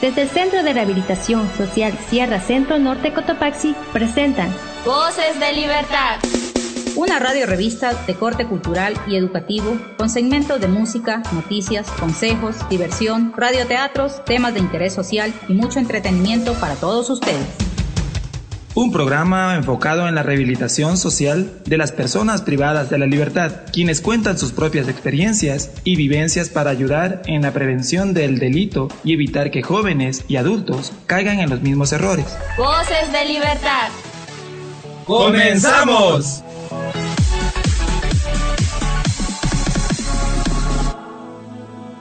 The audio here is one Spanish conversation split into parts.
desde el Centro de Rehabilitación Social Sierra Centro Norte Cotopaxi, presentan Voces de Libertad. Una radio revista de corte cultural y educativo con segmentos de música, noticias, consejos, diversión, radioteatros, temas de interés social y mucho entretenimiento para todos ustedes. Un programa enfocado en la rehabilitación social de las personas privadas de la libertad, quienes cuentan sus propias experiencias y vivencias para ayudar en la prevención del delito y evitar que jóvenes y adultos caigan en los mismos errores. Voces de libertad. ¡Comenzamos!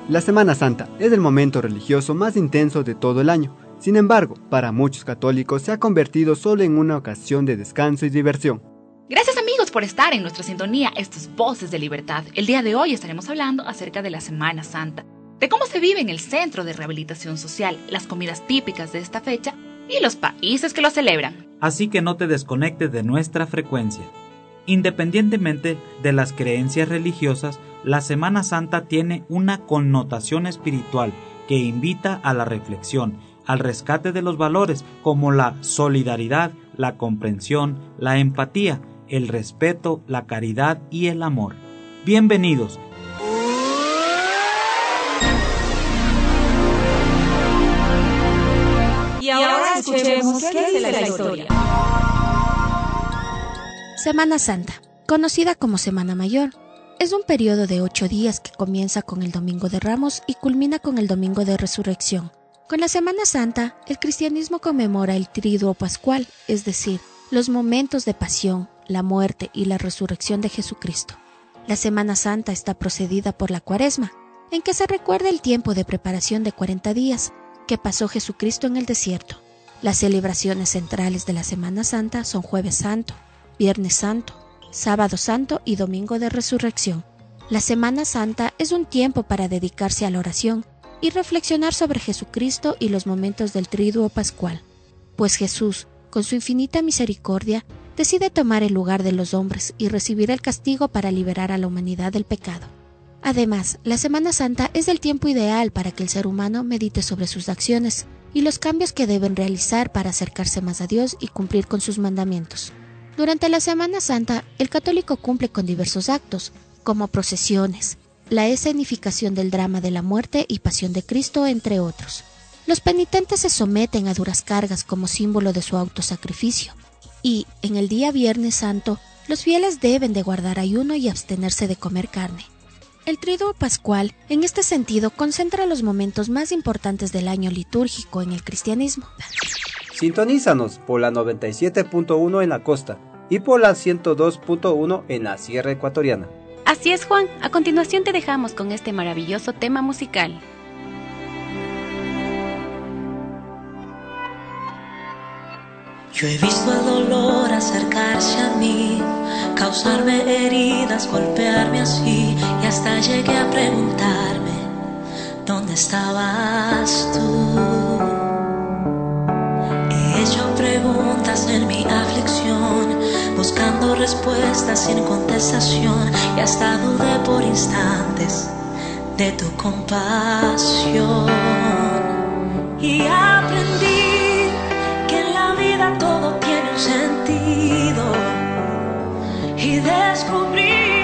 La Semana Santa es el momento religioso más intenso de todo el año sin embargo, para muchos católicos se ha convertido solo en una ocasión de descanso y diversión. Gracias amigos por estar en nuestra sintonía, estas voces de libertad. El día de hoy estaremos hablando acerca de la Semana Santa, de cómo se vive en el Centro de Rehabilitación Social, las comidas típicas de esta fecha y los países que lo celebran. Así que no te desconectes de nuestra frecuencia. Independientemente de las creencias religiosas, la Semana Santa tiene una connotación espiritual que invita a la reflexión al rescate de los valores como la solidaridad, la comprensión, la empatía, el respeto, la caridad y el amor. Bienvenidos. Y ahora escuchemos qué dice la historia. Semana Santa, conocida como Semana Mayor, es un periodo de ocho días que comienza con el Domingo de Ramos y culmina con el Domingo de Resurrección con la Semana Santa, el cristianismo conmemora el triduo pascual, es decir, los momentos de pasión, la muerte y la resurrección de Jesucristo. La Semana Santa está procedida por la Cuaresma, en que se recuerda el tiempo de preparación de 40 días que pasó Jesucristo en el desierto. Las celebraciones centrales de la Semana Santa son Jueves Santo, Viernes Santo, Sábado Santo y Domingo de Resurrección. La Semana Santa es un tiempo para dedicarse a la oración y reflexionar sobre Jesucristo y los momentos del triduo pascual, pues Jesús, con su infinita misericordia, decide tomar el lugar de los hombres y recibir el castigo para liberar a la humanidad del pecado. Además, la Semana Santa es el tiempo ideal para que el ser humano medite sobre sus acciones y los cambios que deben realizar para acercarse más a Dios y cumplir con sus mandamientos. Durante la Semana Santa, el católico cumple con diversos actos, como procesiones, la escenificación del drama de la muerte y pasión de Cristo, entre otros. Los penitentes se someten a duras cargas como símbolo de su autosacrificio, y en el día Viernes Santo los fieles deben de guardar ayuno y abstenerse de comer carne. El triduo pascual, en este sentido, concentra los momentos más importantes del año litúrgico en el cristianismo. Sintonízanos por la 97.1 en la costa y por la 102.1 en la Sierra Ecuatoriana. Así es, Juan. A continuación te dejamos con este maravilloso tema musical. Yo he visto el dolor acercarse a mí, causarme heridas, golpearme así, y hasta llegué a preguntarme, ¿dónde estabas tú? He hecho preguntas en mi aflicción buscando respuestas sin contestación y hasta dudé por instantes de tu compasión. Y aprendí que en la vida todo tiene un sentido y descubrí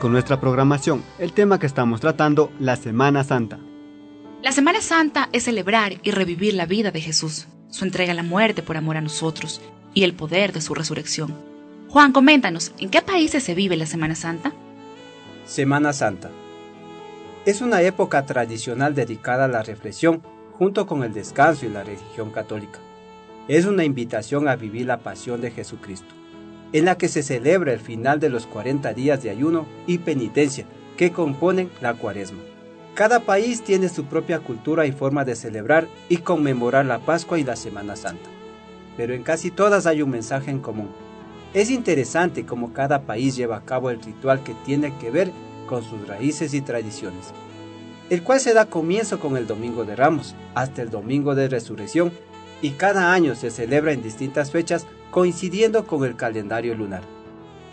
con nuestra programación, el tema que estamos tratando, la Semana Santa. La Semana Santa es celebrar y revivir la vida de Jesús, su entrega a la muerte por amor a nosotros y el poder de su resurrección. Juan, coméntanos, ¿en qué países se vive la Semana Santa? Semana Santa. Es una época tradicional dedicada a la reflexión junto con el descanso y la religión católica. Es una invitación a vivir la pasión de Jesucristo, en la que se celebra el final de los 40 días de ayuno y penitencia que componen la cuaresma. Cada país tiene su propia cultura y forma de celebrar y conmemorar la Pascua y la Semana Santa, pero en casi todas hay un mensaje en común. Es interesante cómo cada país lleva a cabo el ritual que tiene que ver con sus raíces y tradiciones, el cual se da comienzo con el Domingo de Ramos hasta el Domingo de Resurrección y cada año se celebra en distintas fechas coincidiendo con el calendario lunar.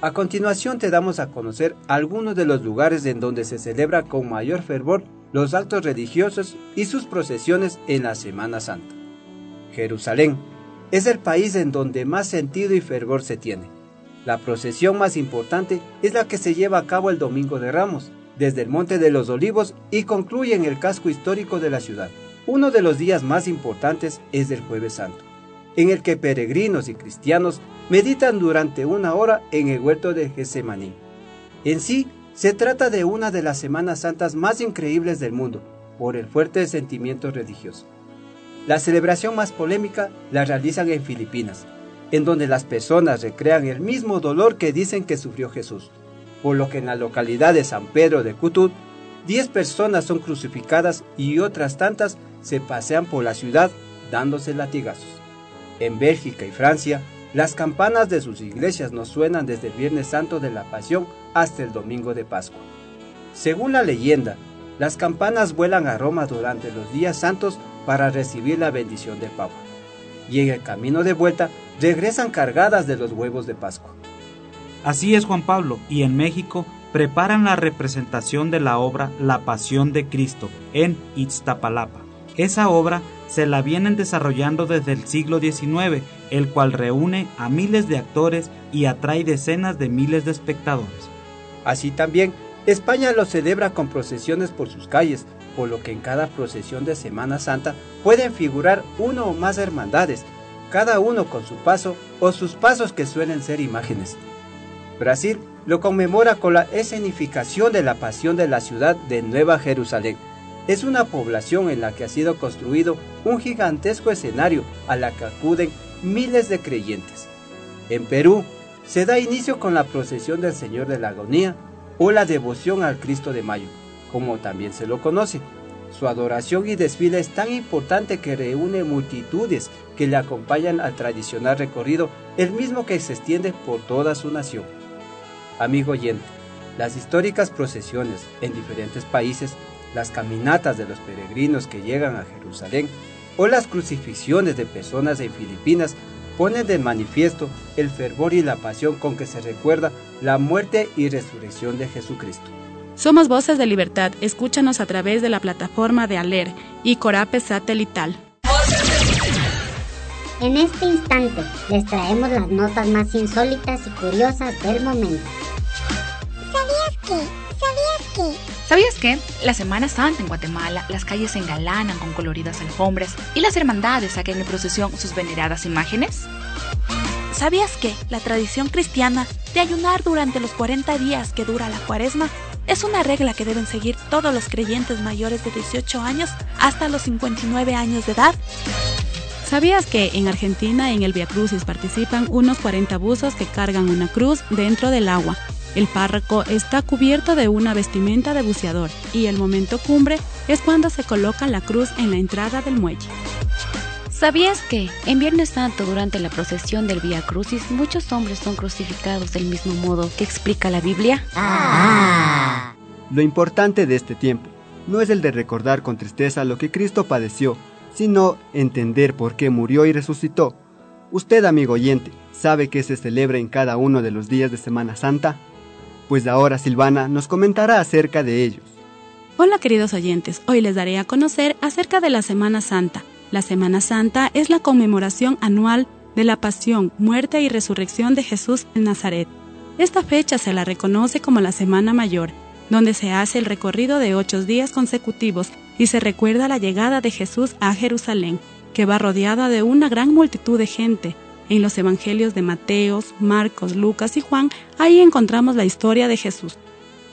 A continuación te damos a conocer algunos de los lugares en donde se celebra con mayor fervor los actos religiosos y sus procesiones en la Semana Santa. Jerusalén es el país en donde más sentido y fervor se tiene. La procesión más importante es la que se lleva a cabo el Domingo de Ramos, desde el Monte de los Olivos y concluye en el casco histórico de la ciudad. Uno de los días más importantes es el Jueves Santo, en el que peregrinos y cristianos meditan durante una hora en el huerto de Getsemaní. En sí, se trata de una de las Semanas Santas más increíbles del mundo, por el fuerte sentimiento religioso. La celebración más polémica la realizan en Filipinas, en donde las personas recrean el mismo dolor que dicen que sufrió Jesús, por lo que en la localidad de San Pedro de Cutut, 10 personas son crucificadas y otras tantas se pasean por la ciudad dándose latigazos. En Bélgica y Francia, las campanas de sus iglesias nos suenan desde el Viernes Santo de la Pasión hasta el Domingo de Pascua. Según la leyenda, las campanas vuelan a Roma durante los días santos para recibir la bendición de Papa, y en el camino de vuelta regresan cargadas de los huevos de Pascua. Así es Juan Pablo, y en México preparan la representación de la obra La Pasión de Cristo en Iztapalapa. Esa obra se la vienen desarrollando desde el siglo XIX, el cual reúne a miles de actores y atrae decenas de miles de espectadores. Así también, España lo celebra con procesiones por sus calles, por lo que en cada procesión de Semana Santa pueden figurar uno o más hermandades, cada uno con su paso o sus pasos que suelen ser imágenes. Brasil lo conmemora con la escenificación de la pasión de la ciudad de Nueva Jerusalén, es una población en la que ha sido construido un gigantesco escenario a la que acuden miles de creyentes. En Perú se da inicio con la procesión del Señor de la Agonía o la devoción al Cristo de Mayo, como también se lo conoce. Su adoración y desfile es tan importante que reúne multitudes que le acompañan al tradicional recorrido, el mismo que se extiende por toda su nación. Amigo oyente, las históricas procesiones en diferentes países las caminatas de los peregrinos que llegan a Jerusalén o las crucifixiones de personas en Filipinas ponen de manifiesto el fervor y la pasión con que se recuerda la muerte y resurrección de Jesucristo. Somos Voces de Libertad, escúchanos a través de la plataforma de Aler y Corape Satelital. En este instante les traemos las notas más insólitas y curiosas del momento. ¿Sabías que ¿Sabías que? ¿Sabías que? La Semana Santa en Guatemala, las calles se engalanan con coloridas alfombras y las hermandades sacan en procesión sus veneradas imágenes. ¿Sabías que la tradición cristiana de ayunar durante los 40 días que dura la cuaresma es una regla que deben seguir todos los creyentes mayores de 18 años hasta los 59 años de edad? ¿Sabías que en Argentina en el Via Crucis participan unos 40 buzos que cargan una cruz dentro del agua el párroco está cubierto de una vestimenta de buceador y el momento cumbre es cuando se coloca la cruz en la entrada del muelle. ¿Sabías que en Viernes Santo durante la procesión del Vía Crucis muchos hombres son crucificados del mismo modo que explica la Biblia? Ah. Lo importante de este tiempo no es el de recordar con tristeza lo que Cristo padeció, sino entender por qué murió y resucitó. Usted, amigo oyente, ¿sabe qué se celebra en cada uno de los días de Semana Santa? Pues ahora Silvana nos comentará acerca de ellos. Hola queridos oyentes, hoy les daré a conocer acerca de la Semana Santa. La Semana Santa es la conmemoración anual de la pasión, muerte y resurrección de Jesús en Nazaret. Esta fecha se la reconoce como la Semana Mayor, donde se hace el recorrido de ocho días consecutivos y se recuerda la llegada de Jesús a Jerusalén, que va rodeada de una gran multitud de gente. En los evangelios de Mateos, Marcos, Lucas y Juan, ahí encontramos la historia de Jesús.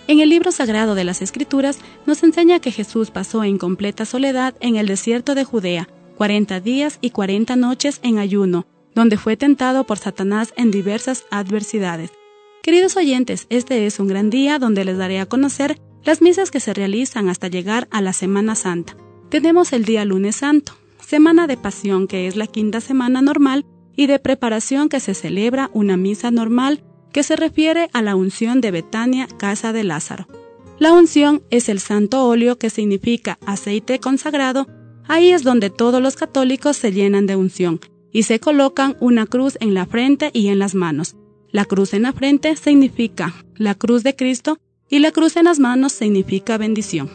En el libro sagrado de las Escrituras nos enseña que Jesús pasó en completa soledad en el desierto de Judea, cuarenta días y cuarenta noches en ayuno, donde fue tentado por Satanás en diversas adversidades. Queridos oyentes, este es un gran día donde les daré a conocer las misas que se realizan hasta llegar a la Semana Santa. Tenemos el día lunes santo, semana de pasión que es la quinta semana normal y de preparación que se celebra una misa normal que se refiere a la unción de Betania, casa de Lázaro. La unción es el santo óleo que significa aceite consagrado. Ahí es donde todos los católicos se llenan de unción y se colocan una cruz en la frente y en las manos. La cruz en la frente significa la cruz de Cristo y la cruz en las manos significa bendición.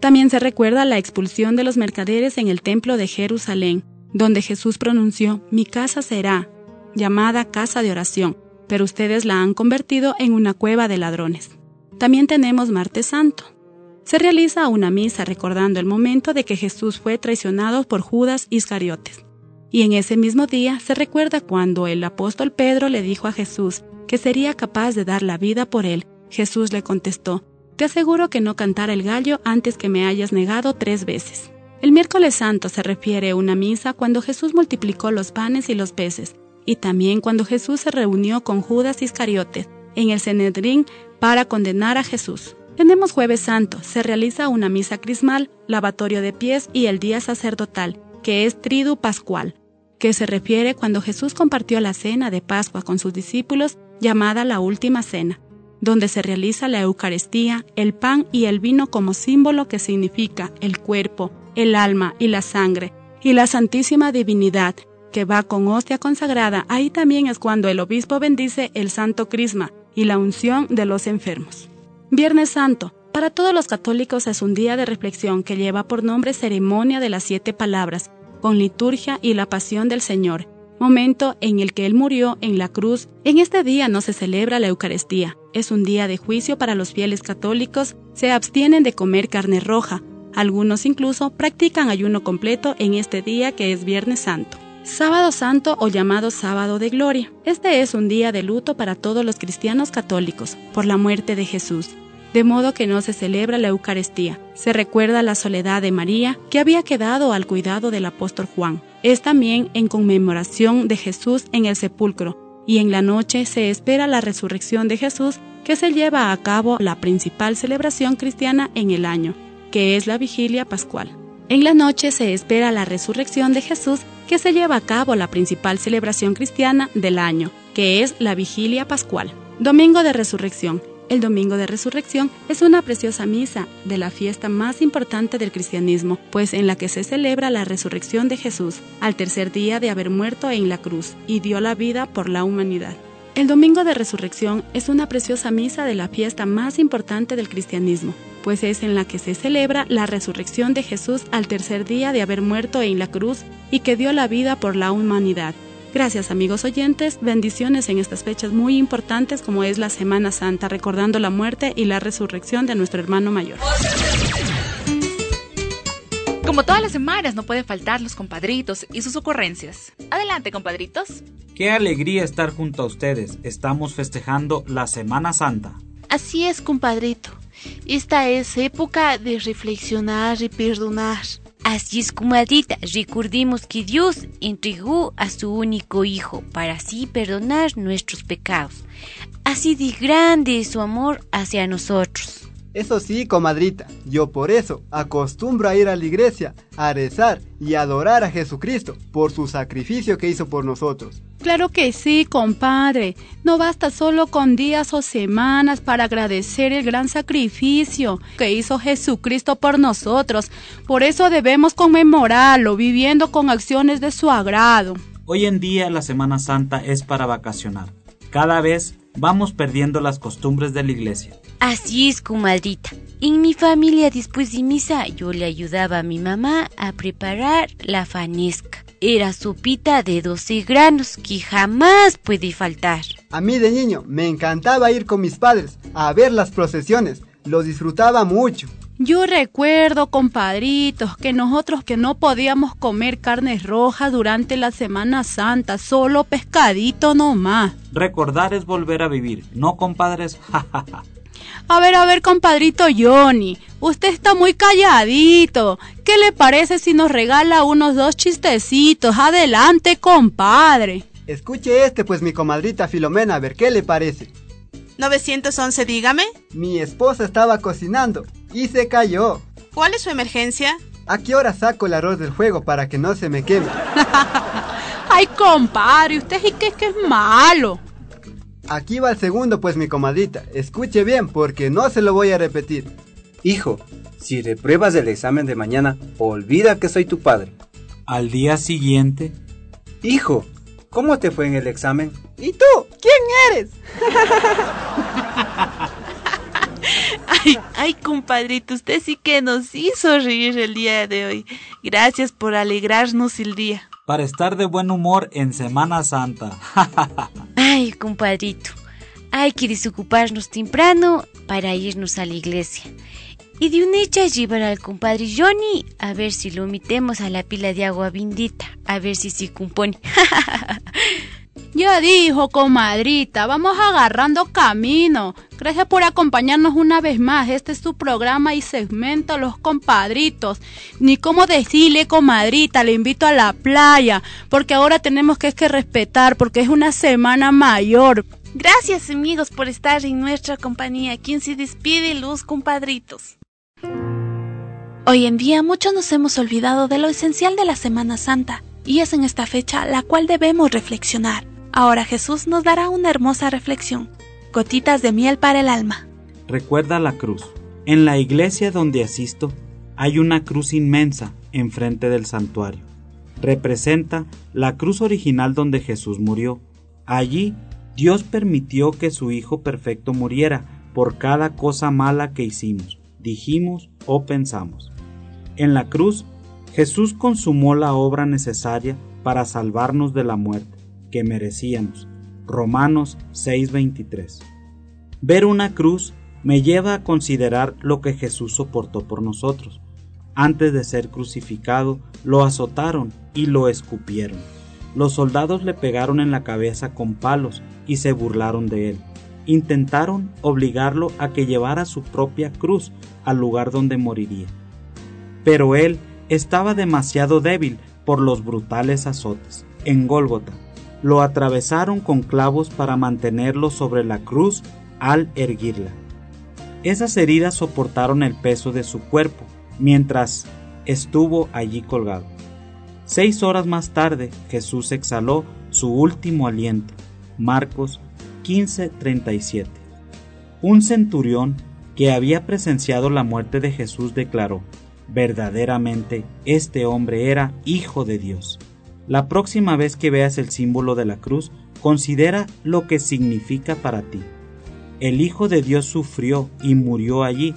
También se recuerda la expulsión de los mercaderes en el templo de Jerusalén, donde Jesús pronunció, mi casa será llamada casa de oración, pero ustedes la han convertido en una cueva de ladrones. También tenemos Martes Santo. Se realiza una misa recordando el momento de que Jesús fue traicionado por Judas Iscariotes. Y en ese mismo día se recuerda cuando el apóstol Pedro le dijo a Jesús que sería capaz de dar la vida por él. Jesús le contestó, Te aseguro que no cantara el gallo antes que me hayas negado tres veces. El miércoles santo se refiere a una misa cuando Jesús multiplicó los panes y los peces, y también cuando Jesús se reunió con Judas Iscariotes en el Cenedrín para condenar a Jesús. Tenemos jueves santo, se realiza una misa crismal, lavatorio de pies y el día sacerdotal, que es tridu pascual, que se refiere cuando Jesús compartió la cena de Pascua con sus discípulos llamada la Última Cena, donde se realiza la Eucaristía, el pan y el vino como símbolo que significa el cuerpo, el alma y la sangre, y la Santísima Divinidad, que va con hostia consagrada. Ahí también es cuando el obispo bendice el Santo Crisma y la unción de los enfermos. Viernes Santo, para todos los católicos es un día de reflexión que lleva por nombre ceremonia de las siete palabras, con liturgia y la pasión del Señor, momento en el que Él murió en la cruz. En este día no se celebra la Eucaristía, es un día de juicio para los fieles católicos, se abstienen de comer carne roja, algunos incluso practican ayuno completo en este día que es Viernes Santo. Sábado Santo o llamado Sábado de Gloria. Este es un día de luto para todos los cristianos católicos por la muerte de Jesús de modo que no se celebra la Eucaristía. Se recuerda la soledad de María, que había quedado al cuidado del apóstol Juan. Es también en conmemoración de Jesús en el sepulcro, y en la noche se espera la resurrección de Jesús, que se lleva a cabo la principal celebración cristiana en el año, que es la vigilia pascual. En la noche se espera la resurrección de Jesús, que se lleva a cabo la principal celebración cristiana del año, que es la vigilia pascual. Domingo de Resurrección. El Domingo de Resurrección es una preciosa misa de la fiesta más importante del cristianismo, pues en la que se celebra la resurrección de Jesús al tercer día de haber muerto en la cruz y dio la vida por la humanidad. El Domingo de Resurrección es una preciosa misa de la fiesta más importante del cristianismo, pues es en la que se celebra la resurrección de Jesús al tercer día de haber muerto en la cruz y que dio la vida por la humanidad. Gracias amigos oyentes, bendiciones en estas fechas muy importantes como es la Semana Santa, recordando la muerte y la resurrección de nuestro hermano mayor. Como todas las semanas, no puede faltar los compadritos y sus ocurrencias. Adelante, compadritos. Qué alegría estar junto a ustedes. Estamos festejando la Semana Santa. Así es, compadrito. Esta es época de reflexionar y perdonar. Así es, comadrita, recordemos que Dios entregó a su único Hijo para así perdonar nuestros pecados. Así de grande es su amor hacia nosotros. Eso sí, comadrita, yo por eso acostumbro a ir a la iglesia, a rezar y adorar a Jesucristo por su sacrificio que hizo por nosotros. Claro que sí, compadre. No basta solo con días o semanas para agradecer el gran sacrificio que hizo Jesucristo por nosotros. Por eso debemos conmemorarlo, viviendo con acciones de su agrado. Hoy en día la Semana Santa es para vacacionar. Cada vez vamos perdiendo las costumbres de la iglesia. Así es, comadrita. En mi familia, después de misa, yo le ayudaba a mi mamá a preparar la fanesca. era sopita de 12 granos que jamás puede faltar. A mí de niño me encantaba ir con mis padres a ver las procesiones, lo disfrutaba mucho. Yo recuerdo, compadritos, que nosotros que no podíamos comer carnes rojas durante la Semana Santa, solo pescadito nomás. Recordar es volver a vivir, no compadres, jajaja. A ver, a ver, compadrito Johnny, usted está muy calladito. ¿Qué le parece si nos regala unos dos chistecitos? Adelante, compadre. Escuche este, pues mi comadrita Filomena, a ver qué le parece. 911, dígame. Mi esposa estaba cocinando y se cayó. ¿Cuál es su emergencia? ¿A qué hora saco el arroz del fuego para que no se me queme? Ay, compadre, usted sí que es que es malo. Aquí va el segundo, pues mi comadrita. Escuche bien, porque no se lo voy a repetir. Hijo, si repruebas el examen de mañana, olvida que soy tu padre. Al día siguiente. Hijo, ¿cómo te fue en el examen? ¿Y tú? ¿Quién eres? ay, ay, compadrito, usted sí que nos hizo reír el día de hoy. Gracias por alegrarnos el día. Para estar de buen humor en Semana Santa. ay, compadrito, hay que desocuparnos temprano para irnos a la iglesia. Y de un hecha llevar al compadre Johnny a ver si lo metemos a la pila de agua bendita, a ver si se compone. Ya dijo, comadrita, vamos agarrando camino. Gracias por acompañarnos una vez más. Este es su programa y segmento Los Compadritos. Ni cómo decirle, comadrita, le invito a la playa, porque ahora tenemos que, que respetar, porque es una semana mayor. Gracias, amigos, por estar en nuestra compañía. Quien se despide, los compadritos. Hoy en día muchos nos hemos olvidado de lo esencial de la Semana Santa, y es en esta fecha la cual debemos reflexionar. Ahora Jesús nos dará una hermosa reflexión, gotitas de miel para el alma. Recuerda la cruz. En la iglesia donde asisto hay una cruz inmensa enfrente del santuario. Representa la cruz original donde Jesús murió. Allí Dios permitió que su Hijo perfecto muriera por cada cosa mala que hicimos, dijimos o pensamos. En la cruz, Jesús consumó la obra necesaria para salvarnos de la muerte merecíamos. Romanos 6:23. Ver una cruz me lleva a considerar lo que Jesús soportó por nosotros. Antes de ser crucificado, lo azotaron y lo escupieron. Los soldados le pegaron en la cabeza con palos y se burlaron de él. Intentaron obligarlo a que llevara su propia cruz al lugar donde moriría. Pero él estaba demasiado débil por los brutales azotes. En Gólgota, lo atravesaron con clavos para mantenerlo sobre la cruz al erguirla. Esas heridas soportaron el peso de su cuerpo mientras estuvo allí colgado. Seis horas más tarde Jesús exhaló su último aliento. Marcos 15:37. Un centurión que había presenciado la muerte de Jesús declaró, verdaderamente este hombre era hijo de Dios. La próxima vez que veas el símbolo de la cruz, considera lo que significa para ti. El Hijo de Dios sufrió y murió allí,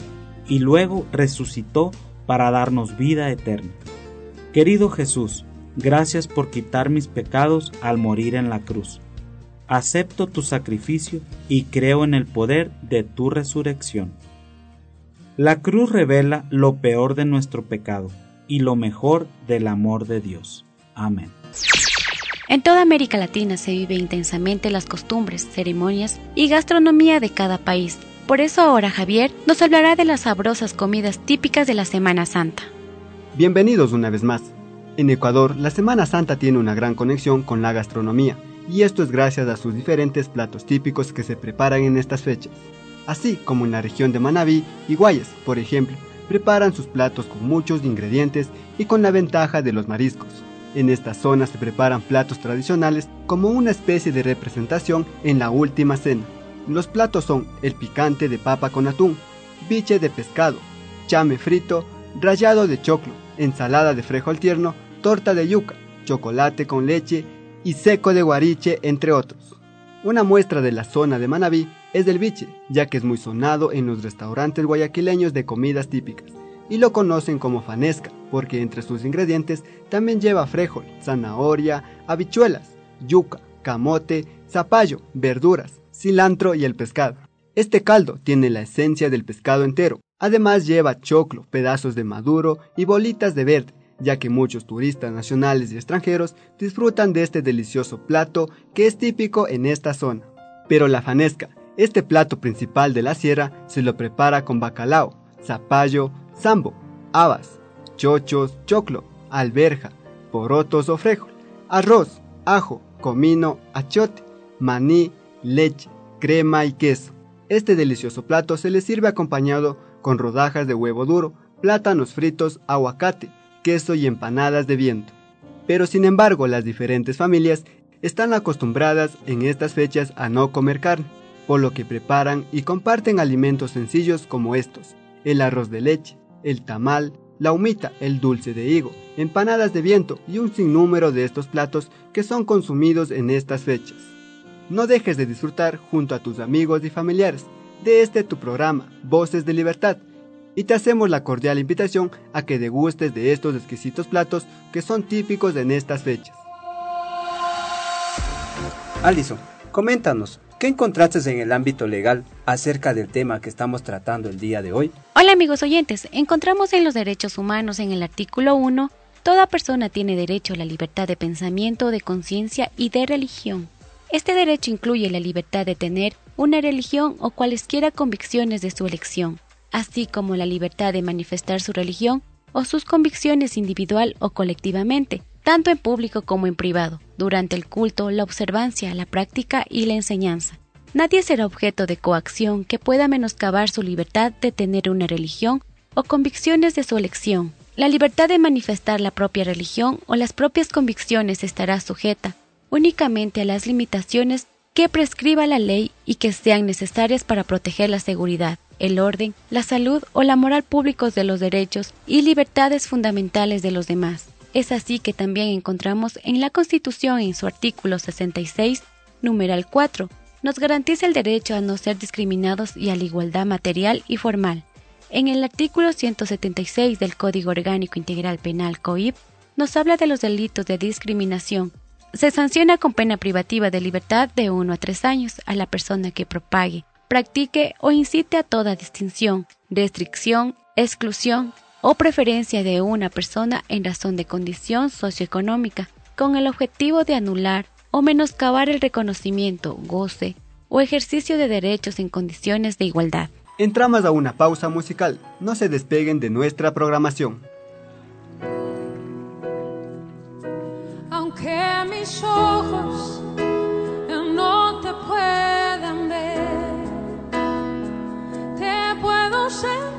y luego resucitó para darnos vida eterna. Querido Jesús, gracias por quitar mis pecados al morir en la cruz. Acepto tu sacrificio y creo en el poder de tu resurrección. La cruz revela lo peor de nuestro pecado y lo mejor del amor de Dios. Amén. En toda América Latina se vive intensamente las costumbres, ceremonias y gastronomía de cada país. Por eso ahora Javier nos hablará de las sabrosas comidas típicas de la Semana Santa. Bienvenidos una vez más. En Ecuador, la Semana Santa tiene una gran conexión con la gastronomía, y esto es gracias a sus diferentes platos típicos que se preparan en estas fechas. Así como en la región de Manabí y Guayas, por ejemplo, preparan sus platos con muchos ingredientes y con la ventaja de los mariscos. En esta zona se preparan platos tradicionales como una especie de representación en la última cena. Los platos son el picante de papa con atún, biche de pescado, chame frito, rallado de choclo, ensalada de al tierno, torta de yuca, chocolate con leche y seco de guariche, entre otros. Una muestra de la zona de Manabí es el biche, ya que es muy sonado en los restaurantes guayaquileños de comidas típicas, y lo conocen como fanesca, porque entre sus ingredientes también lleva frijol, zanahoria, habichuelas, yuca, camote, zapallo, verduras, cilantro y el pescado. Este caldo tiene la esencia del pescado entero. Además lleva choclo, pedazos de maduro y bolitas de verde, ya que muchos turistas nacionales y extranjeros disfrutan de este delicioso plato que es típico en esta zona. Pero la fanesca, este plato principal de la sierra, se lo prepara con bacalao, zapallo, zambo, habas, chochos, choclo, alberja, porotos o frejol, arroz, ajo, comino, achote, maní, leche, crema y queso. Este delicioso plato se le sirve acompañado con rodajas de huevo duro, plátanos fritos, aguacate, queso y empanadas de viento. Pero sin embargo, las diferentes familias están acostumbradas en estas fechas a no comer carne, por lo que preparan y comparten alimentos sencillos como estos, el arroz de leche, el tamal, la humita, el dulce de higo, empanadas de viento y un sinnúmero de estos platos que son consumidos en estas fechas. No dejes de disfrutar junto a tus amigos y familiares de este tu programa, Voces de Libertad, y te hacemos la cordial invitación a que degustes de estos exquisitos platos que son típicos en estas fechas. Alison, coméntanos, ¿qué encontraste en el ámbito legal acerca del tema que estamos tratando el día de hoy? Hola amigos oyentes, encontramos en los derechos humanos en el artículo 1, toda persona tiene derecho a la libertad de pensamiento, de conciencia y de religión. Este derecho incluye la libertad de tener una religión o cualesquiera convicciones de su elección, así como la libertad de manifestar su religión o sus convicciones individual o colectivamente, tanto en público como en privado, durante el culto, la observancia, la práctica y la enseñanza. Nadie será objeto de coacción que pueda menoscabar su libertad de tener una religión o convicciones de su elección. La libertad de manifestar la propia religión o las propias convicciones estará sujeta únicamente a las limitaciones que prescriba la ley y que sean necesarias para proteger la seguridad, el orden, la salud o la moral públicos de los derechos y libertades fundamentales de los demás. Es así que también encontramos en la Constitución en su artículo 66, numeral 4, nos garantiza el derecho a no ser discriminados y a la igualdad material y formal. En el artículo 176 del Código Orgánico Integral Penal COIP nos habla de los delitos de discriminación. Se sanciona con pena privativa de libertad de 1 a 3 años a la persona que propague, practique o incite a toda distinción, restricción, exclusión o preferencia de una persona en razón de condición socioeconómica, con el objetivo de anular o menoscabar el reconocimiento, goce o ejercicio de derechos en condiciones de igualdad. Entramos a una pausa musical. No se despeguen de nuestra programación. Aunque mis ojos no te puedan ver, te puedo sentir.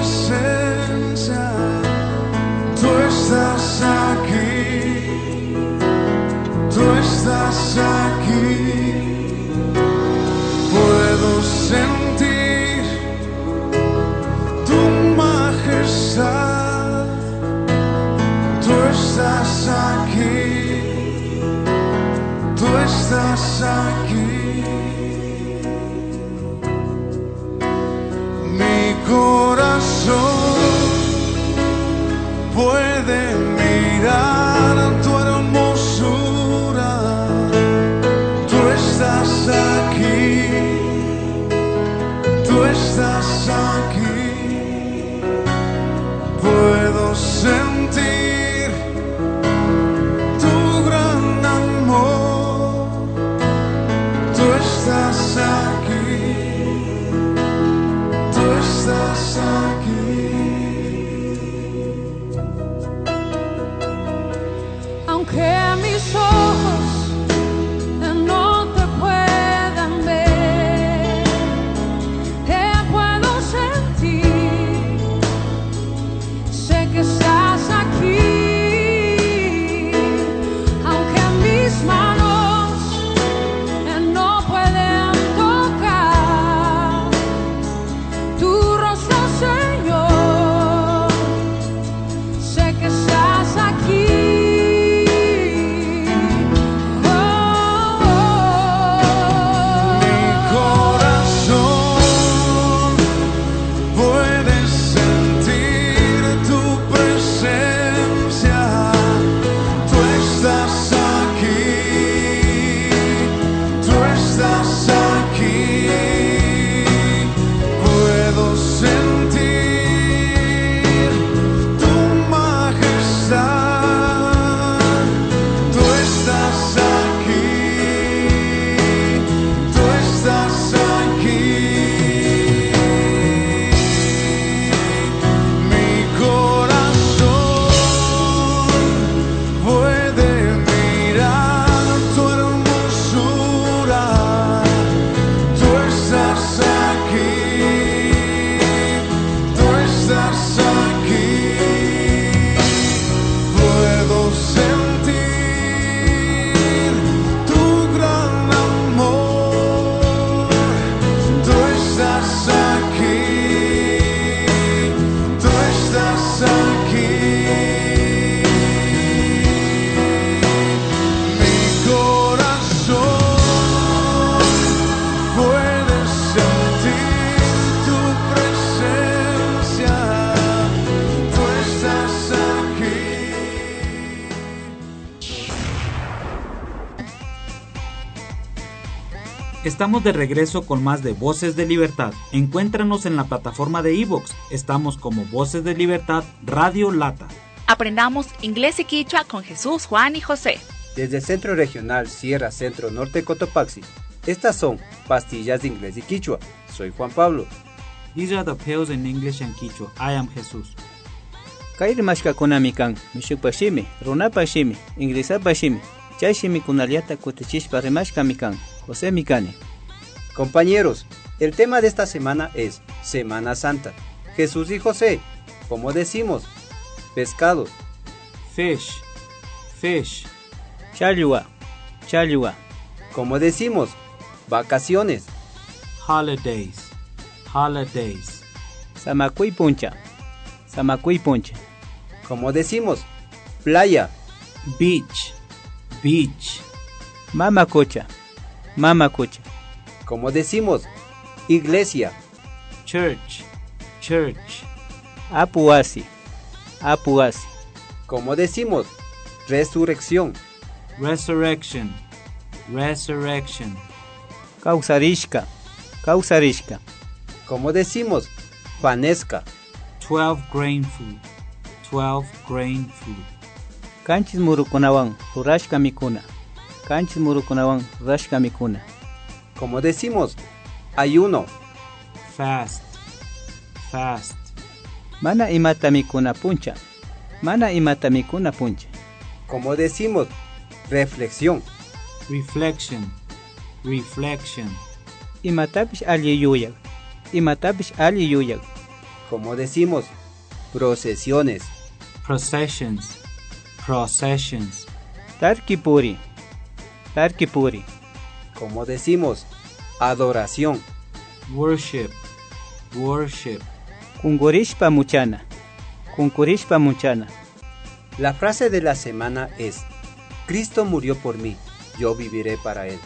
presencia. Tú estás aquí. Tú estás aquí. Puedo sentir Tú estás aquí, tú estás aquí. Mi Estamos de regreso con más de Voces de Libertad. Encuéntranos en la plataforma de Evox. Estamos como Voces de Libertad Radio Lata. Aprendamos inglés y quichua con Jesús, Juan y José. Desde el Centro Regional Sierra Centro Norte Cotopaxi, estas son pastillas de inglés y quichua. Soy Juan Pablo. These are the pills in English and Quichua. I am Jesús. Kairi mashkakuna kan, mishukpashimi, runapashimi, inglesapashimi, chayshimi kunaliata kutichishpa rimashkami kan. José Micane. Compañeros, el tema de esta semana es Semana Santa. Jesús y José, como decimos, pescado. Fish, fish. Chalua, chalua. Como decimos, vacaciones. Holidays, holidays. Samacuy puncha, samacuy puncha. Como decimos, playa. Beach, beach. Mama cocha. Como decimos, iglesia. Church, church. Apuasi, apuasi. Como decimos, resurrección. Resurrection, resurrection. Causarishka, causarishka. Como decimos, panesca. 12 grain food, 12 grain food. Canchis murukunawan, rurashka mikuna. Kanchis murukunawan rashka mikuna. Como decimos, ayuno. Fast. Fast. Mana imata mikuna puncha. Mana imata mikuna puncha. Como decimos, reflexión. Reflection. Reflection. Imatapish ali yuyak. Imatapish ali yuyak. Como decimos, procesiones. Processions. Processions. Tarkipuri. Tarkipuri. Como decimos, adoración. Worship. Worship. Kungurishpa muchana. Kungurishpa muchana. La frase de la semana es, Cristo murió por mí, yo viviré para él.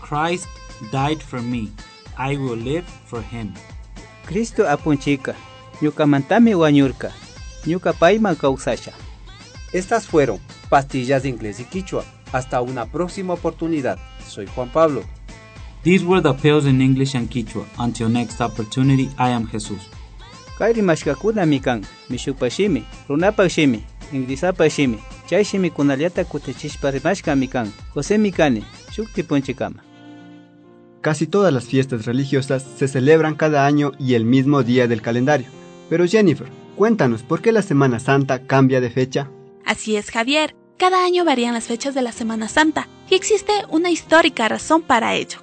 Christ died for me, I will live for him. Cristo apunchika, ñuka mantami wañurka, ñuka payman kausasha. Estas fueron pastillas de inglés y quichua. Hasta una próxima oportunidad. Soy Juan Pablo. These were the pills in English and Quichua. Until next opportunity, I am Jesus. Kairi mashkakuna mikan, mishupashimi, runapashimi, inglisapashimi, chayshimi kunaliata kutechishpa rimashka mikan, José Mikane, shukti punchikama. Casi todas las fiestas religiosas se celebran cada año y el mismo día del calendario. Pero Jennifer, cuéntanos, ¿por qué la Semana Santa cambia de fecha? Así es, Javier. Cada año varían las fechas de la Semana Santa y existe una histórica razón para ello.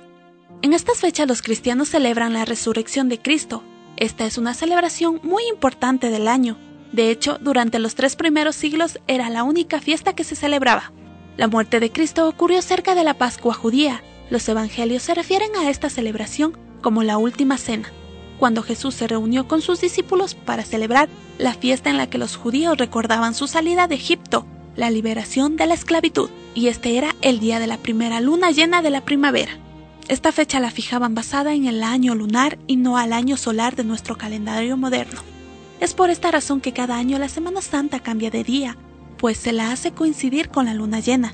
En estas fechas los cristianos celebran la resurrección de Cristo. Esta es una celebración muy importante del año. De hecho, durante los tres primeros siglos era la única fiesta que se celebraba. La muerte de Cristo ocurrió cerca de la Pascua judía. Los evangelios se refieren a esta celebración como la última cena, cuando Jesús se reunió con sus discípulos para celebrar la fiesta en la que los judíos recordaban su salida de Egipto, la liberación de la esclavitud, y este era el día de la primera luna llena de la primavera. Esta fecha la fijaban basada en el año lunar y no al año solar de nuestro calendario moderno. Es por esta razón que cada año la Semana Santa cambia de día, pues se la hace coincidir con la luna llena.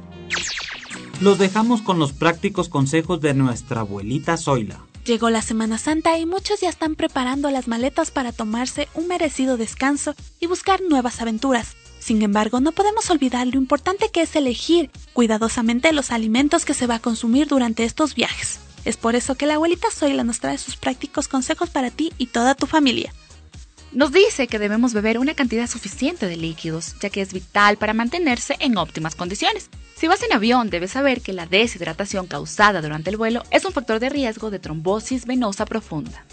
Los dejamos con los prácticos consejos de nuestra abuelita Zoila. Llegó la Semana Santa y muchos ya están preparando las maletas para tomarse un merecido descanso y buscar nuevas aventuras. Sin embargo, no podemos olvidar lo importante que es elegir cuidadosamente los alimentos que se va a consumir durante estos viajes. Es por eso que la abuelita Zoila nos trae sus prácticos consejos para ti y toda tu familia. Nos dice que debemos beber una cantidad suficiente de líquidos, ya que es vital para mantenerse en óptimas condiciones. Si vas en avión, debes saber que la deshidratación causada durante el vuelo es un factor de riesgo de trombosis venosa profunda.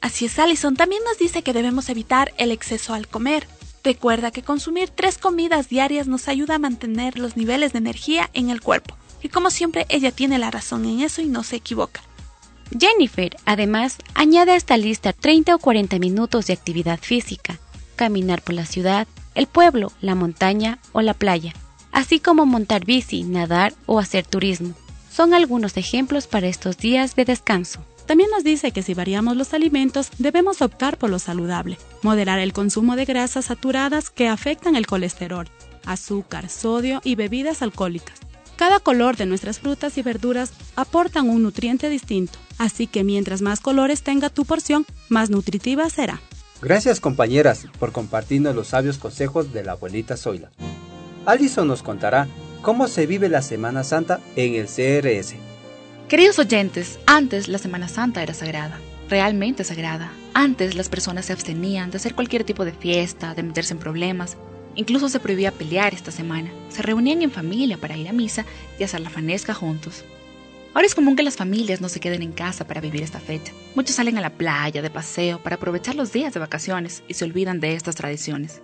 Así es, Allison también nos dice que debemos evitar el exceso al comer. Recuerda que consumir tres comidas diarias nos ayuda a mantener los niveles de energía en el cuerpo. Y como siempre, ella tiene la razón en eso y no se equivoca. Jennifer, además, añade a esta lista 30 o 40 minutos de actividad física, caminar por la ciudad, el pueblo, la montaña o la playa, así como montar bici, nadar o hacer turismo. Son algunos ejemplos para estos días de descanso. También nos dice que si variamos los alimentos debemos optar por lo saludable, moderar el consumo de grasas saturadas que afectan el colesterol, azúcar, sodio y bebidas alcohólicas. Cada color de nuestras frutas y verduras aportan un nutriente distinto, así que mientras más colores tenga tu porción, más nutritiva será. Gracias compañeras por compartirnos los sabios consejos de la abuelita Zoila. Alison nos contará cómo se vive la Semana Santa en el CRS. Queridos oyentes, antes la Semana Santa era sagrada, realmente sagrada. Antes las personas se abstenían de hacer cualquier tipo de fiesta, de meterse en problemas. Incluso se prohibía pelear esta semana. Se reunían en familia para ir a misa y hacer la fanesca juntos. Ahora es común que las familias no se queden en casa para vivir esta fecha. Muchos salen a la playa, de paseo, para aprovechar los días de vacaciones y se olvidan de estas tradiciones.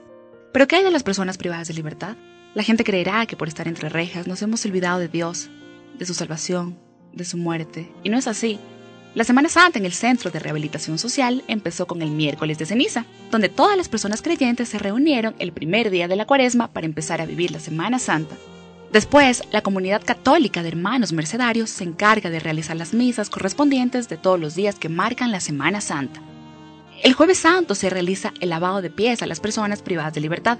Pero ¿qué hay de las personas privadas de libertad? La gente creerá que por estar entre rejas nos hemos olvidado de Dios, de su salvación, de su muerte. Y no es así. La Semana Santa en el Centro de Rehabilitación Social empezó con el miércoles de ceniza, donde todas las personas creyentes se reunieron el primer día de la cuaresma para empezar a vivir la Semana Santa. Después, la comunidad católica de hermanos mercedarios se encarga de realizar las misas correspondientes de todos los días que marcan la Semana Santa. El jueves santo se realiza el lavado de pies a las personas privadas de libertad.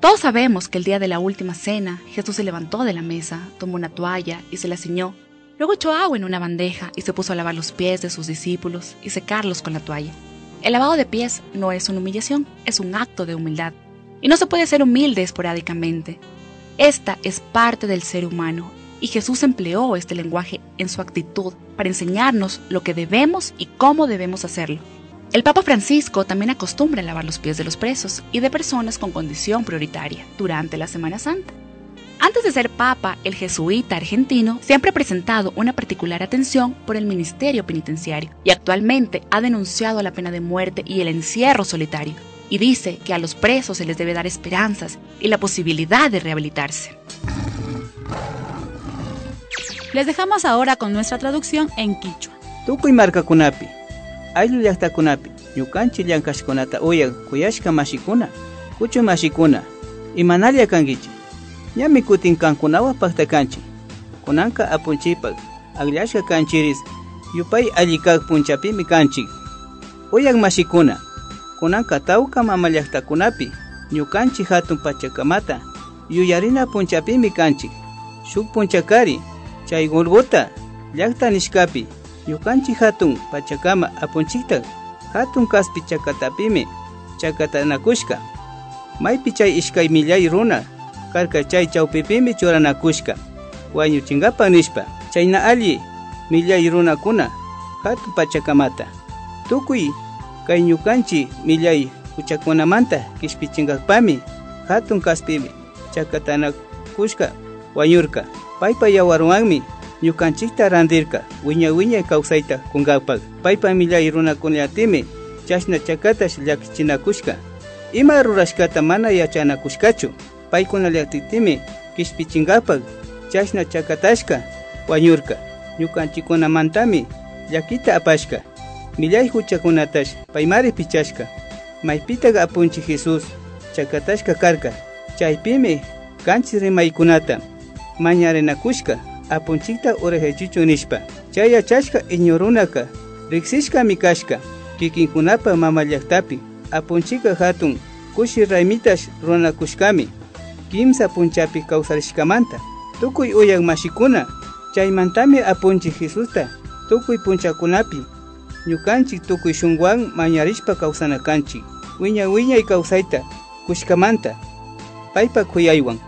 Todos sabemos que el día de la última cena, Jesús se levantó de la mesa, tomó una toalla y se la ciñó. Luego echó agua en una bandeja y se puso a lavar los pies de sus discípulos y secarlos con la toalla. El lavado de pies no es una humillación, es un acto de humildad. Y no se puede ser humilde esporádicamente. Esta es parte del ser humano y Jesús empleó este lenguaje en su actitud para enseñarnos lo que debemos y cómo debemos hacerlo. El Papa Francisco también acostumbra a lavar los pies de los presos y de personas con condición prioritaria durante la Semana Santa. Antes de ser papa, el jesuita argentino siempre ha presentado una particular atención por el ministerio penitenciario y actualmente ha denunciado la pena de muerte y el encierro solitario, y dice que a los presos se les debe dar esperanzas y la posibilidad de rehabilitarse. Les dejamos ahora con nuestra traducción en quichua. Tukuy marca kunapi, ayllu llaqta kunapi, ñukanchik llankashkunata uyak kuyashka mashikuna, kuchu mashikuna, imanalla kankichik. Ñami kutin kankunawan paktakanchik, kunanka apunchikpak, akllashka kanchiris, yupay allikak punchapimi kanchik. Uyak mashikuna, kunanka tawka mama llaqtakunapi ñukanchik hatun pachakamata yuyarina punchapimi kanchik shuk punchakari chay Golgota llaqta nishkapi ñukanchik hatun pachakama apunchikta hatun kaspi chakatapimi chakatanakushka maypi chay ishkay millay runa karka chay chawpipimi churanakushka wañuchinkapak nishpa chayna alli millay runakuna hatun pachakamata. Tukuy kay ñukanchik millay huchakunamanta kishpichinkakpami hatun kaspimi chakatanakushka wañurka paypa yawarwanmi ñukanchikta randirka wiña wiñay kawsayta kunkakpak paypa millay runakunallatimi chashna chakatash llakichinakushka ima rurashkata mana yachanakushkachu paykunallatitimi kishpichinkapak chashna chakatashka wañurka ñukanchikkunamantami llakita apashka millay huchakunatash paymari pichashka maypita apunchi Jesús chakatashka karka chaypimi kanchis rimaykunata mañarinakushka apunchikta orejechuchu nishpa chay yachashka iñorunaka riksishkami kashka kikinkunapa mama llaqtapi apunchika hatun kushi raymitash runakushkami kimsa punchapi kawsarishkamanta tukuy uyak mashikuna chaymantami apunchik Jesusta tukuy punchakunapi ñukanchik tukuy shunwan mañarishpa kawsanakanchik wiña wiñay kawsayta kushkamanta paypa kuyaywan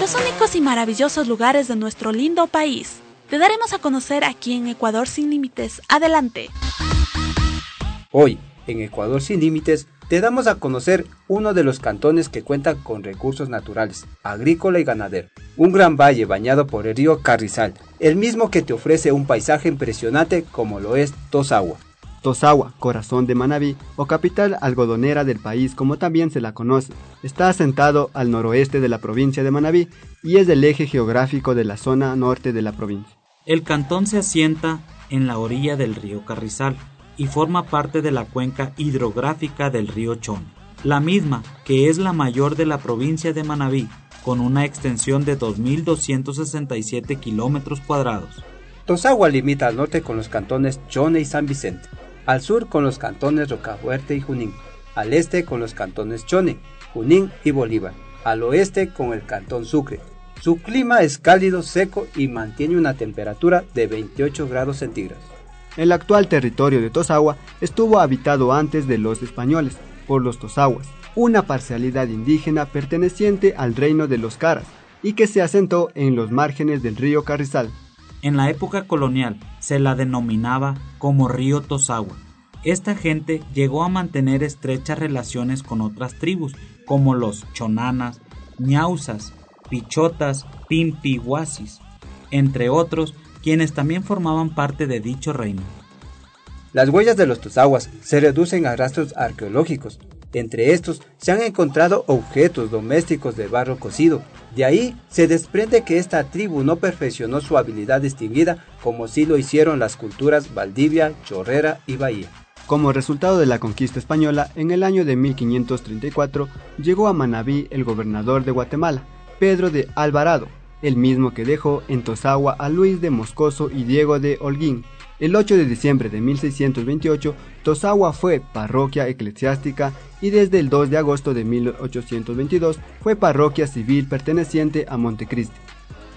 Los únicos y maravillosos lugares de nuestro lindo país. Te daremos a conocer aquí en Ecuador sin límites. Adelante. Hoy, en Ecuador sin límites, te damos a conocer uno de los cantones que cuenta con recursos naturales, agrícola y ganadero. Un gran valle bañado por el río Carrizal, el mismo que te ofrece un paisaje impresionante como lo es Tosagua. Tosagua, corazón de Manabí o capital algodonera del país como también se la conoce, está asentado al noroeste de la provincia de Manabí y es el eje geográfico de la zona norte de la provincia. El cantón se asienta en la orilla del río Carrizal y forma parte de la cuenca hidrográfica del río Chón, la misma que es la mayor de la provincia de Manabí, con una extensión de 2.267 kilómetros cuadrados. Tosagua limita al norte con los cantones Chone y San Vicente, al sur con los cantones Rocafuerte y Junín, al este con los cantones Chone, Junín y Bolívar, al oeste con el cantón Sucre, Su clima es cálido, seco y mantiene una temperatura de 28 grados centígrados. El actual territorio de Tosagua estuvo habitado antes de los españoles por los Tosaguas, una parcialidad indígena perteneciente al reino de los Caras y que se asentó en los márgenes del río Carrizal. En la época colonial se la denominaba como río Tosagua. Esta gente llegó a mantener estrechas relaciones con otras tribus como los chonanas, ñausas, pichotas, pimpihuasis, entre otros, quienes también formaban parte de dicho reino. Las huellas de los Tosaguas se reducen a rastros arqueológicos. Entre estos se han encontrado objetos domésticos de barro cocido. De ahí se desprende que esta tribu no perfeccionó su habilidad distinguida como sí lo hicieron las culturas Valdivia, Chorrera y Bahía. Como resultado de la conquista española, en el año de 1534 llegó a Manabí el gobernador de Guatemala, Pedro de Alvarado, el mismo que dejó en Tosagua a Luis de Moscoso y Diego de Holguín. El 8 de diciembre de 1628, Tosagua fue parroquia eclesiástica y desde el 2 de agosto de 1822 fue parroquia civil perteneciente a Montecristi.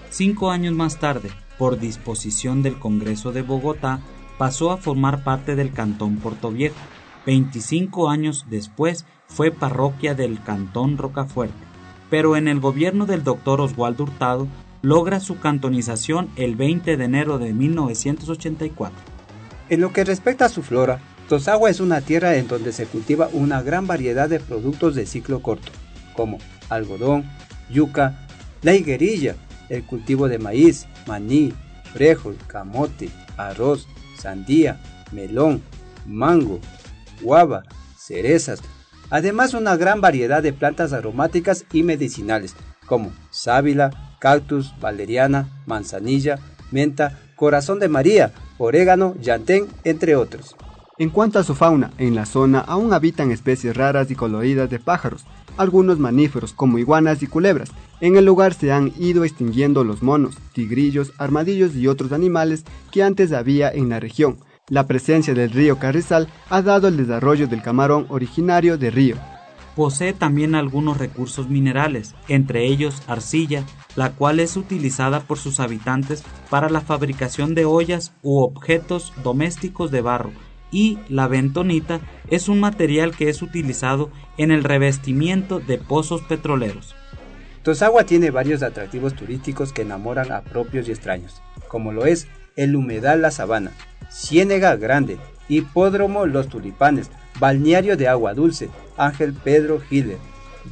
Cinco años más tarde, por disposición del Congreso de Bogotá, pasó a formar parte del Cantón Portoviejo. 25 años después fue parroquia del Cantón Rocafuerte, pero en el gobierno del doctor Oswaldo Hurtado logra su cantonización el 20 de enero de 1984. En lo que respecta a su flora, Tosagua es una tierra en donde se cultiva una gran variedad de productos de ciclo corto, como algodón, yuca, la higuerilla, el cultivo de maíz, maní, frijol, camote, arroz, sandía, melón, mango, guava, cerezas, además una gran variedad de plantas aromáticas y medicinales, como sábila, cactus, valeriana, manzanilla, menta, corazón de María, orégano, llantén, entre otros. En cuanto a su fauna, en la zona aún habitan especies raras y coloridas de pájaros, algunos mamíferos como iguanas y culebras. En el lugar se han ido extinguiendo los monos, tigrillos, armadillos y otros animales que antes había en la región. La presencia del río Carrizal ha dado el desarrollo del camarón originario de río. Posee también algunos recursos minerales, entre ellos arcilla, la cual es utilizada por sus habitantes para la fabricación de ollas u objetos domésticos de barro, y la bentonita es un material que es utilizado en el revestimiento de pozos petroleros. Tosagua tiene varios atractivos turísticos que enamoran a propios y extraños, como lo es el humedal La Sabana, Ciénega Grande, Hipódromo Los Tulipanes, Balneario de Agua Dulce, Ángel Pedro Giler,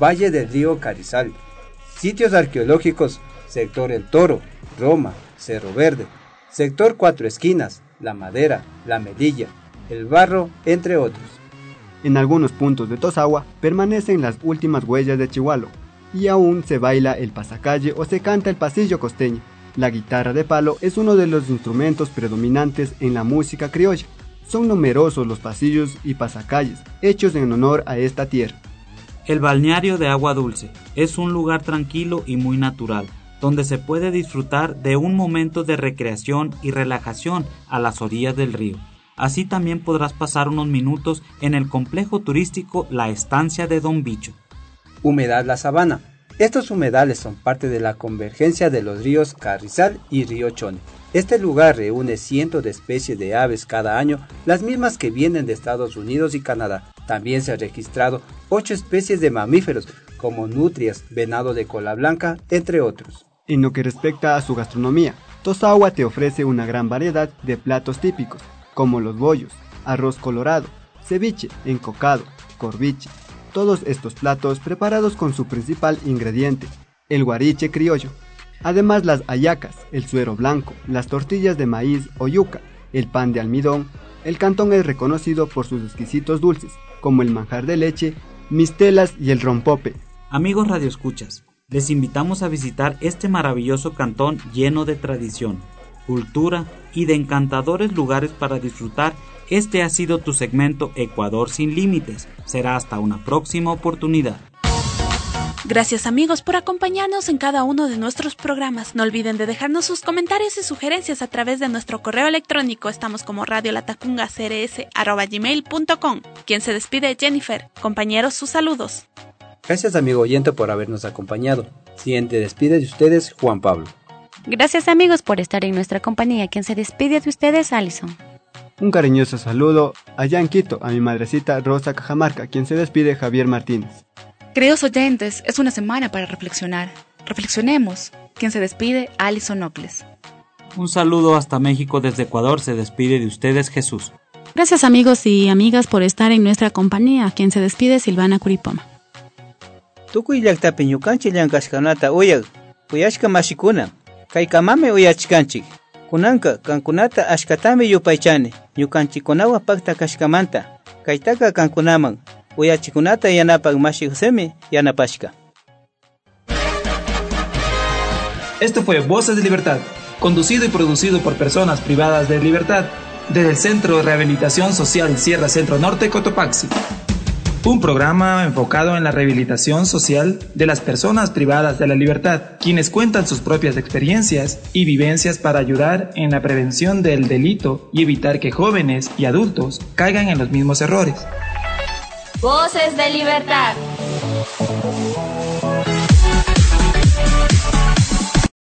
Valle del Río Carizal, sitios arqueológicos, Sector El Toro, Roma, Cerro Verde, Sector Cuatro Esquinas, La Madera, La Medilla, El Barro, entre otros. En algunos puntos de Tosagua permanecen las últimas huellas de Chihuahua, y aún se baila el pasacalle o se canta el pasillo costeño. La guitarra de palo es uno de los instrumentos predominantes en la música criolla. Son numerosos los pasillos y pasacalles hechos en honor a esta tierra. El balneario de agua dulce es un lugar tranquilo y muy natural, donde se puede disfrutar de un momento de recreación y relajación a las orillas del río. Así también podrás pasar unos minutos en el complejo turístico La Estancia de Don Bicho. Humedad La Sabana. Estos humedales son parte de la convergencia de los ríos Carrizal y Río Chone. Este lugar reúne cientos de especies de aves cada año, las mismas que vienen de Estados Unidos y Canadá. También se han registrado ocho especies de mamíferos, como nutrias, venado de cola blanca, entre otros. En lo que respecta a su gastronomía, Tosagua te ofrece una gran variedad de platos típicos, como los bollos, arroz colorado, ceviche, encocado, corviche. Todos estos platos preparados con su principal ingrediente, el guariche criollo. Además las hallacas, el suero blanco, las tortillas de maíz o yuca, el pan de almidón. El cantón es reconocido por sus exquisitos dulces, como el manjar de leche, mistelas y el rompope. Amigos radioescuchas, les invitamos a visitar este maravilloso cantón lleno de tradición, cultura y de encantadores lugares para disfrutar. Este ha sido tu segmento Ecuador sin límites. Será hasta una próxima oportunidad. Gracias amigos por acompañarnos en cada uno de nuestros programas. No olviden de dejarnos sus comentarios y sugerencias a través de nuestro correo electrónico. Estamos como radiolatacuncacrs.com. Quien se despide Jennifer. Compañeros, sus saludos. Gracias amigo oyente por habernos acompañado. Siguiente despide de ustedes Juan Pablo. Gracias amigos por estar en nuestra compañía. Quien se despide de ustedes, Alison. Un cariñoso saludo allá en Quito a mi madrecita Rosa Cajamarca, quien se despide Javier Martínez. Queridos oyentes, es una semana para reflexionar. Reflexionemos. Quien se despide, Alison Ocles. Un saludo hasta México desde Ecuador. Se despide de ustedes Jesús. Gracias amigos y amigas por estar en nuestra compañía. Quien se despide, Silvana Curipoma. Tukuy ñukanchik uyashka mashikuna uyachkanchik Esto fue Voces de Libertad, conducido y producido por personas privadas de libertad desde el Centro de Rehabilitación Social Sierra Centro Norte Cotopaxi. Un programa enfocado en la rehabilitación social de las personas privadas de la libertad, quienes cuentan sus propias experiencias y vivencias para ayudar en la prevención del delito y evitar que jóvenes y adultos caigan en los mismos errores. Voces de libertad.